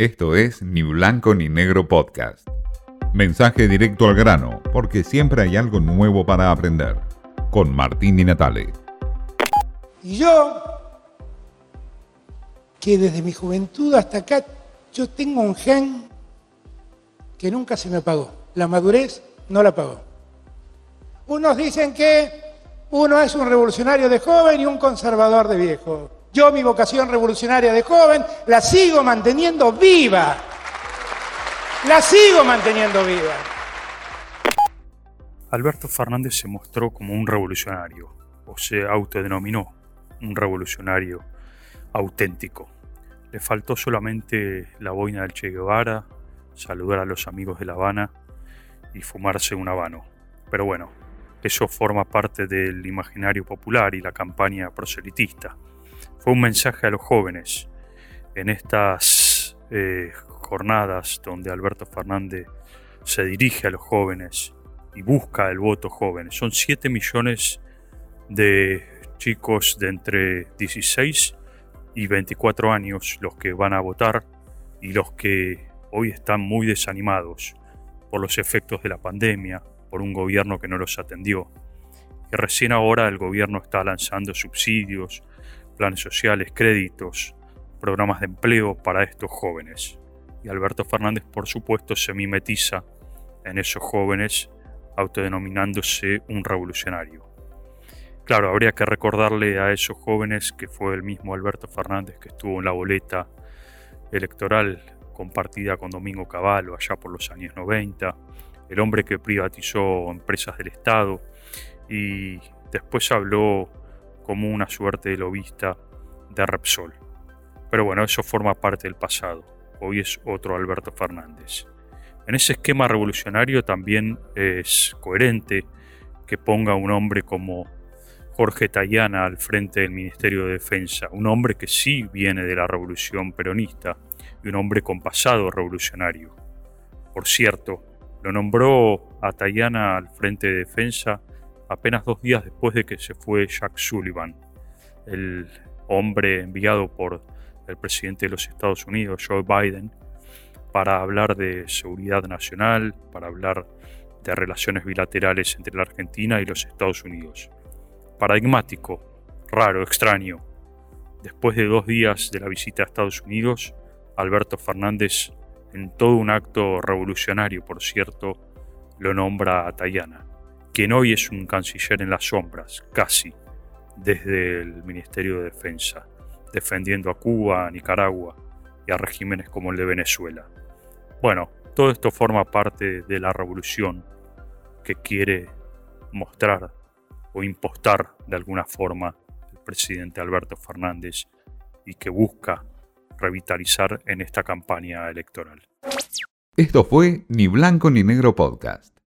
Esto es Ni Blanco ni Negro Podcast. Mensaje directo al grano, porque siempre hay algo nuevo para aprender. Con Martín Di Natale. Yo, que desde mi juventud hasta acá, yo tengo un gen que nunca se me apagó. La madurez no la apagó. Unos dicen que uno es un revolucionario de joven y un conservador de viejo. Yo mi vocación revolucionaria de joven la sigo manteniendo viva. La sigo manteniendo viva. Alberto Fernández se mostró como un revolucionario, o se autodenominó un revolucionario auténtico. Le faltó solamente la boina del Che Guevara, saludar a los amigos de La Habana y fumarse un habano. Pero bueno, eso forma parte del imaginario popular y la campaña proselitista fue un mensaje a los jóvenes en estas eh, jornadas donde Alberto Fernández se dirige a los jóvenes y busca el voto joven. Son 7 millones de chicos de entre 16 y 24 años los que van a votar y los que hoy están muy desanimados por los efectos de la pandemia, por un gobierno que no los atendió. Y recién ahora el gobierno está lanzando subsidios, planes sociales, créditos, programas de empleo para estos jóvenes. Y Alberto Fernández, por supuesto, se mimetiza en esos jóvenes, autodenominándose un revolucionario. Claro, habría que recordarle a esos jóvenes que fue el mismo Alberto Fernández que estuvo en la boleta electoral compartida con Domingo Cavallo allá por los años 90, el hombre que privatizó empresas del Estado y después habló como una suerte de lobista de Repsol. Pero bueno, eso forma parte del pasado. Hoy es otro Alberto Fernández. En ese esquema revolucionario también es coherente que ponga un hombre como Jorge Tayana al frente del Ministerio de Defensa, un hombre que sí viene de la revolución peronista y un hombre con pasado revolucionario. Por cierto, lo nombró a Tayana al frente de Defensa apenas dos días después de que se fue Jack Sullivan, el hombre enviado por el presidente de los Estados Unidos, Joe Biden, para hablar de seguridad nacional, para hablar de relaciones bilaterales entre la Argentina y los Estados Unidos. Paradigmático, raro, extraño. Después de dos días de la visita a Estados Unidos, Alberto Fernández, en todo un acto revolucionario, por cierto, lo nombra a Tayana quien hoy es un canciller en las sombras, casi, desde el Ministerio de Defensa, defendiendo a Cuba, a Nicaragua y a regímenes como el de Venezuela. Bueno, todo esto forma parte de la revolución que quiere mostrar o impostar de alguna forma el presidente Alberto Fernández y que busca revitalizar en esta campaña electoral. Esto fue Ni Blanco ni Negro Podcast.